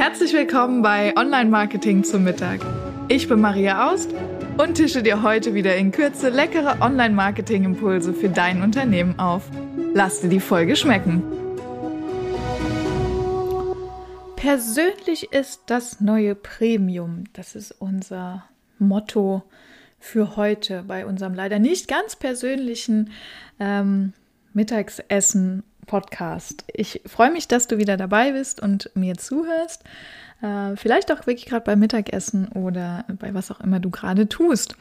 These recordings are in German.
Herzlich willkommen bei Online Marketing zum Mittag. Ich bin Maria Aust und tische dir heute wieder in Kürze leckere Online Marketing Impulse für dein Unternehmen auf. Lass dir die Folge schmecken. Persönlich ist das neue Premium. Das ist unser Motto für heute bei unserem leider nicht ganz persönlichen ähm, Mittagsessen Podcast. Ich freue mich, dass du wieder dabei bist und mir zuhörst. Äh, vielleicht auch wirklich gerade beim Mittagessen oder bei was auch immer du gerade tust.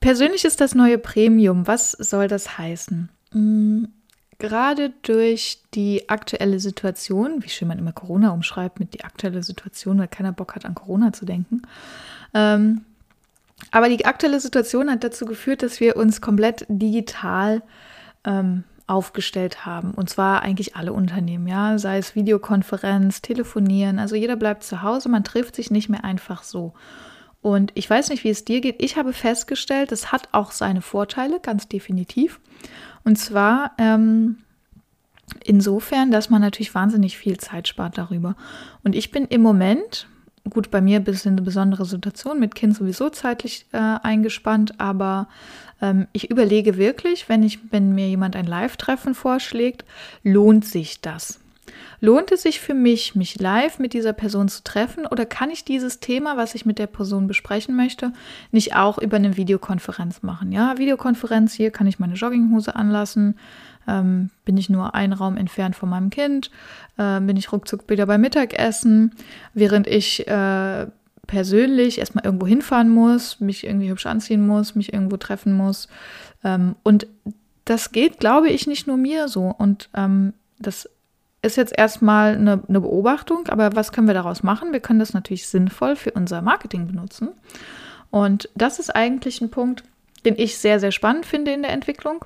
Persönlich ist das neue Premium. Was soll das heißen? Hm, gerade durch die aktuelle Situation, wie schön man immer Corona umschreibt mit die aktuelle Situation, weil keiner Bock hat, an Corona zu denken. Ähm, aber die aktuelle Situation hat dazu geführt, dass wir uns komplett digital ähm, aufgestellt haben. Und zwar eigentlich alle Unternehmen, ja, sei es Videokonferenz, Telefonieren. Also jeder bleibt zu Hause, man trifft sich nicht mehr einfach so. Und ich weiß nicht, wie es dir geht. Ich habe festgestellt, es hat auch seine Vorteile, ganz definitiv. Und zwar ähm, insofern, dass man natürlich wahnsinnig viel Zeit spart darüber. Und ich bin im Moment, gut, bei mir ein bisschen eine besondere Situation, mit Kind sowieso zeitlich äh, eingespannt, aber ähm, ich überlege wirklich, wenn, ich, wenn mir jemand ein Live-Treffen vorschlägt, lohnt sich das? Lohnt es sich für mich, mich live mit dieser Person zu treffen oder kann ich dieses Thema, was ich mit der Person besprechen möchte, nicht auch über eine Videokonferenz machen? Ja, Videokonferenz, hier kann ich meine Jogginghose anlassen, ähm, bin ich nur einen Raum entfernt von meinem Kind, äh, bin ich ruckzuck wieder beim Mittagessen, während ich äh, persönlich erstmal irgendwo hinfahren muss, mich irgendwie hübsch anziehen muss, mich irgendwo treffen muss. Ähm, und das geht, glaube ich, nicht nur mir so. Und ähm, das ist jetzt erstmal eine, eine Beobachtung, aber was können wir daraus machen? Wir können das natürlich sinnvoll für unser Marketing benutzen. Und das ist eigentlich ein Punkt, den ich sehr, sehr spannend finde in der Entwicklung,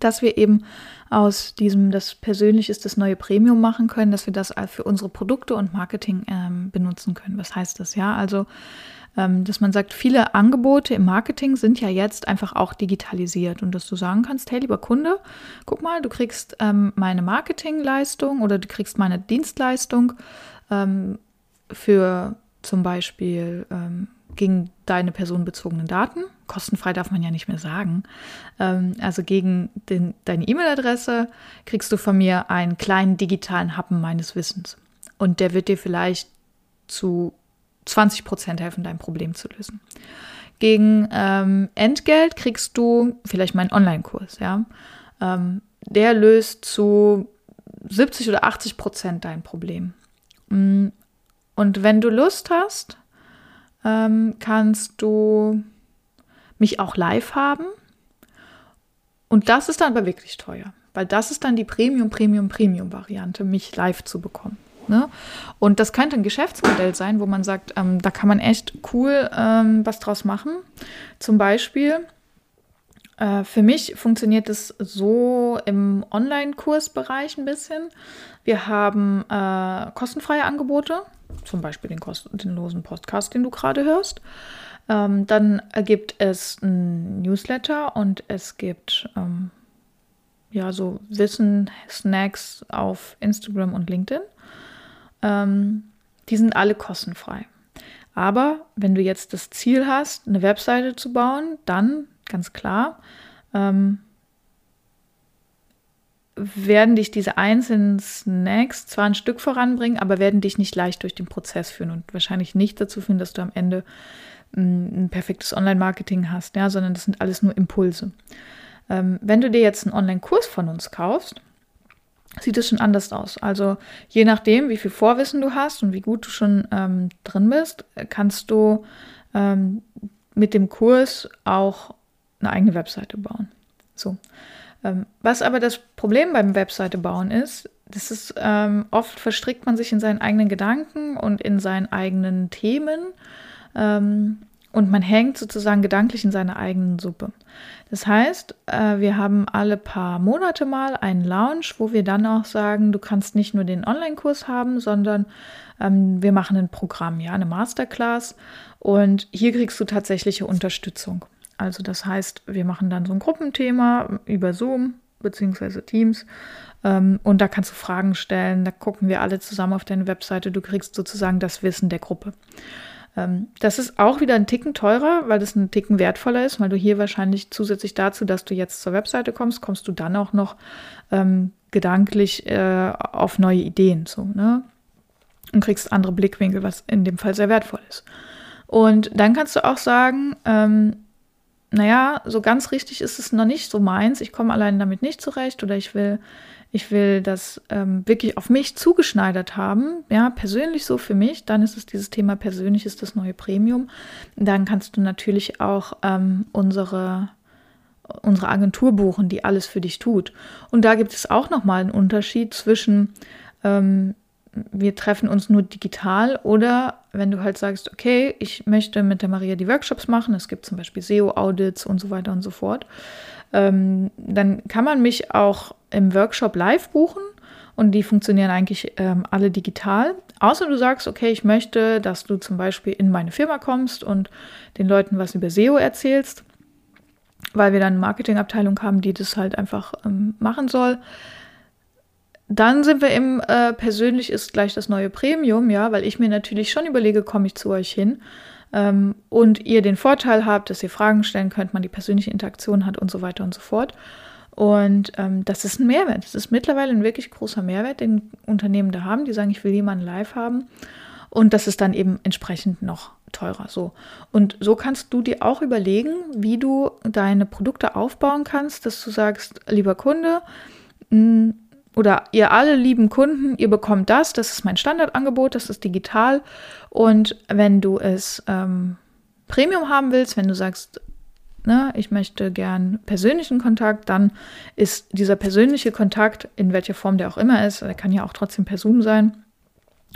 dass wir eben aus diesem, das persönlich ist das neue Premium machen können, dass wir das für unsere Produkte und Marketing ähm, benutzen können. Was heißt das? Ja, also, dass man sagt, viele Angebote im Marketing sind ja jetzt einfach auch digitalisiert und dass du sagen kannst, hey, lieber Kunde, guck mal, du kriegst ähm, meine Marketingleistung oder du kriegst meine Dienstleistung ähm, für zum Beispiel ähm, gegen deine personenbezogenen Daten. Kostenfrei darf man ja nicht mehr sagen. Ähm, also gegen den, deine E-Mail-Adresse kriegst du von mir einen kleinen digitalen Happen meines Wissens. Und der wird dir vielleicht zu 20 Prozent helfen, dein Problem zu lösen. Gegen ähm, Entgelt kriegst du vielleicht meinen Online-Kurs, ja. Ähm, der löst zu 70 oder 80 Prozent dein Problem. Mm, und wenn du Lust hast, ähm, kannst du mich auch live haben. Und das ist dann aber wirklich teuer, weil das ist dann die Premium, Premium, Premium-Variante, mich live zu bekommen. Ne? Und das könnte ein Geschäftsmodell sein, wo man sagt, ähm, da kann man echt cool ähm, was draus machen. Zum Beispiel, äh, für mich funktioniert es so im Online-Kursbereich ein bisschen. Wir haben äh, kostenfreie Angebote, zum Beispiel den kostenlosen Podcast, den du gerade hörst. Ähm, dann gibt es ein Newsletter und es gibt ähm, ja so Wissen, Snacks auf Instagram und LinkedIn. Ähm, die sind alle kostenfrei. Aber wenn du jetzt das Ziel hast, eine Webseite zu bauen, dann ganz klar ähm, werden dich diese einzelnen Snacks zwar ein Stück voranbringen, aber werden dich nicht leicht durch den Prozess führen und wahrscheinlich nicht dazu führen, dass du am Ende mm, ein perfektes Online-Marketing hast, ja, sondern das sind alles nur Impulse. Ähm, wenn du dir jetzt einen Online-Kurs von uns kaufst, sieht es schon anders aus. Also je nachdem, wie viel Vorwissen du hast und wie gut du schon ähm, drin bist, kannst du ähm, mit dem Kurs auch eine eigene Webseite bauen. So. Ähm, was aber das Problem beim Webseite bauen ist, das ist ähm, oft verstrickt man sich in seinen eigenen Gedanken und in seinen eigenen Themen ähm, und man hängt sozusagen gedanklich in seiner eigenen Suppe. Das heißt, äh, wir haben alle paar Monate mal einen Lounge, wo wir dann auch sagen, du kannst nicht nur den Online-Kurs haben, sondern ähm, wir machen ein Programm, ja, eine Masterclass und hier kriegst du tatsächliche Unterstützung. Also das heißt, wir machen dann so ein Gruppenthema über Zoom beziehungsweise Teams. Ähm, und da kannst du Fragen stellen. Da gucken wir alle zusammen auf deine Webseite. Du kriegst sozusagen das Wissen der Gruppe. Ähm, das ist auch wieder ein Ticken teurer, weil das ein Ticken wertvoller ist, weil du hier wahrscheinlich zusätzlich dazu, dass du jetzt zur Webseite kommst, kommst du dann auch noch ähm, gedanklich äh, auf neue Ideen. So, ne? Und kriegst andere Blickwinkel, was in dem Fall sehr wertvoll ist. Und dann kannst du auch sagen, ähm, naja, so ganz richtig ist es noch nicht so meins. Ich komme allein damit nicht zurecht oder ich will, ich will das ähm, wirklich auf mich zugeschneidert haben, ja, persönlich so für mich. Dann ist es dieses Thema persönlich ist das neue Premium. Dann kannst du natürlich auch ähm, unsere unsere Agentur buchen, die alles für dich tut. Und da gibt es auch nochmal einen Unterschied zwischen ähm, wir treffen uns nur digital oder wenn du halt sagst, okay, ich möchte mit der Maria die Workshops machen, es gibt zum Beispiel SEO-Audits und so weiter und so fort, ähm, dann kann man mich auch im Workshop live buchen und die funktionieren eigentlich ähm, alle digital. Außer du sagst, okay, ich möchte, dass du zum Beispiel in meine Firma kommst und den Leuten was über SEO erzählst, weil wir dann eine Marketingabteilung haben, die das halt einfach ähm, machen soll dann sind wir im äh, persönlich ist gleich das neue Premium, ja, weil ich mir natürlich schon überlege, komme ich zu euch hin ähm, und ihr den Vorteil habt, dass ihr Fragen stellen könnt, man die persönliche Interaktion hat und so weiter und so fort. Und ähm, das ist ein Mehrwert. Das ist mittlerweile ein wirklich großer Mehrwert, den Unternehmen da haben, die sagen, ich will jemanden live haben. Und das ist dann eben entsprechend noch teurer. So. Und so kannst du dir auch überlegen, wie du deine Produkte aufbauen kannst, dass du sagst, lieber Kunde, mh, hm, oder ihr alle lieben Kunden, ihr bekommt das, das ist mein Standardangebot, das ist digital. Und wenn du es ähm, Premium haben willst, wenn du sagst, ne, ich möchte gern persönlichen Kontakt, dann ist dieser persönliche Kontakt, in welcher Form der auch immer ist, der kann ja auch trotzdem per Zoom sein,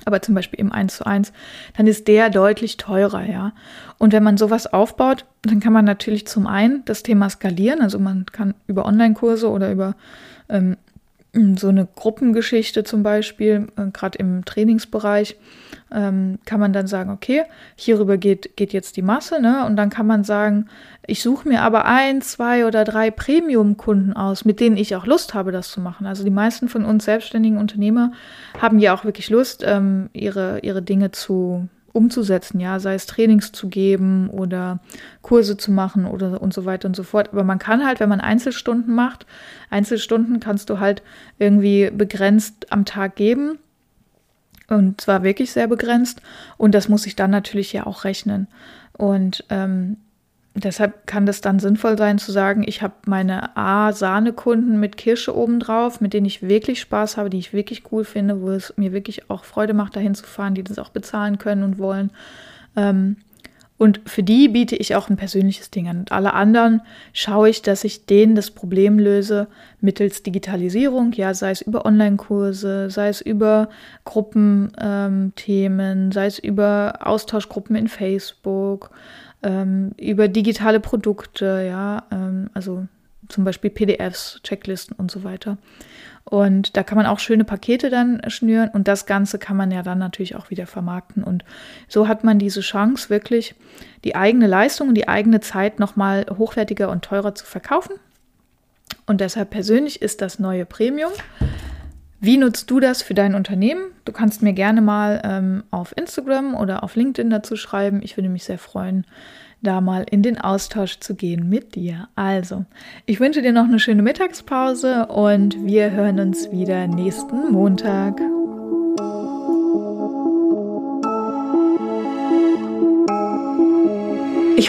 aber zum Beispiel im 1 zu 1, dann ist der deutlich teurer, ja. Und wenn man sowas aufbaut, dann kann man natürlich zum einen das Thema skalieren, also man kann über Online-Kurse oder über ähm, so eine Gruppengeschichte zum Beispiel, äh, gerade im Trainingsbereich, ähm, kann man dann sagen, okay, hierüber geht, geht jetzt die Masse, ne? Und dann kann man sagen, ich suche mir aber ein, zwei oder drei Premium-Kunden aus, mit denen ich auch Lust habe, das zu machen. Also die meisten von uns selbstständigen Unternehmer haben ja auch wirklich Lust, ähm, ihre, ihre Dinge zu umzusetzen, ja, sei es Trainings zu geben oder Kurse zu machen oder und so weiter und so fort. Aber man kann halt, wenn man Einzelstunden macht, Einzelstunden kannst du halt irgendwie begrenzt am Tag geben. Und zwar wirklich sehr begrenzt. Und das muss ich dann natürlich ja auch rechnen. Und ähm, Deshalb kann das dann sinnvoll sein zu sagen, ich habe meine A-Sahne-Kunden mit Kirsche obendrauf, mit denen ich wirklich Spaß habe, die ich wirklich cool finde, wo es mir wirklich auch Freude macht, dahin zu fahren, die das auch bezahlen können und wollen. Ähm, und für die biete ich auch ein persönliches Ding an. Und alle anderen schaue ich, dass ich denen das Problem löse mittels Digitalisierung, ja, sei es über Online-Kurse, sei es über Gruppenthemen, ähm, sei es über Austauschgruppen in Facebook ähm, über digitale Produkte, ja, ähm, also zum Beispiel PDFs, Checklisten und so weiter. Und da kann man auch schöne Pakete dann schnüren und das Ganze kann man ja dann natürlich auch wieder vermarkten. Und so hat man diese Chance, wirklich die eigene Leistung und die eigene Zeit nochmal hochwertiger und teurer zu verkaufen. Und deshalb persönlich ist das neue Premium wie nutzt du das für dein Unternehmen? Du kannst mir gerne mal ähm, auf Instagram oder auf LinkedIn dazu schreiben. Ich würde mich sehr freuen, da mal in den Austausch zu gehen mit dir. Also, ich wünsche dir noch eine schöne Mittagspause und wir hören uns wieder nächsten Montag.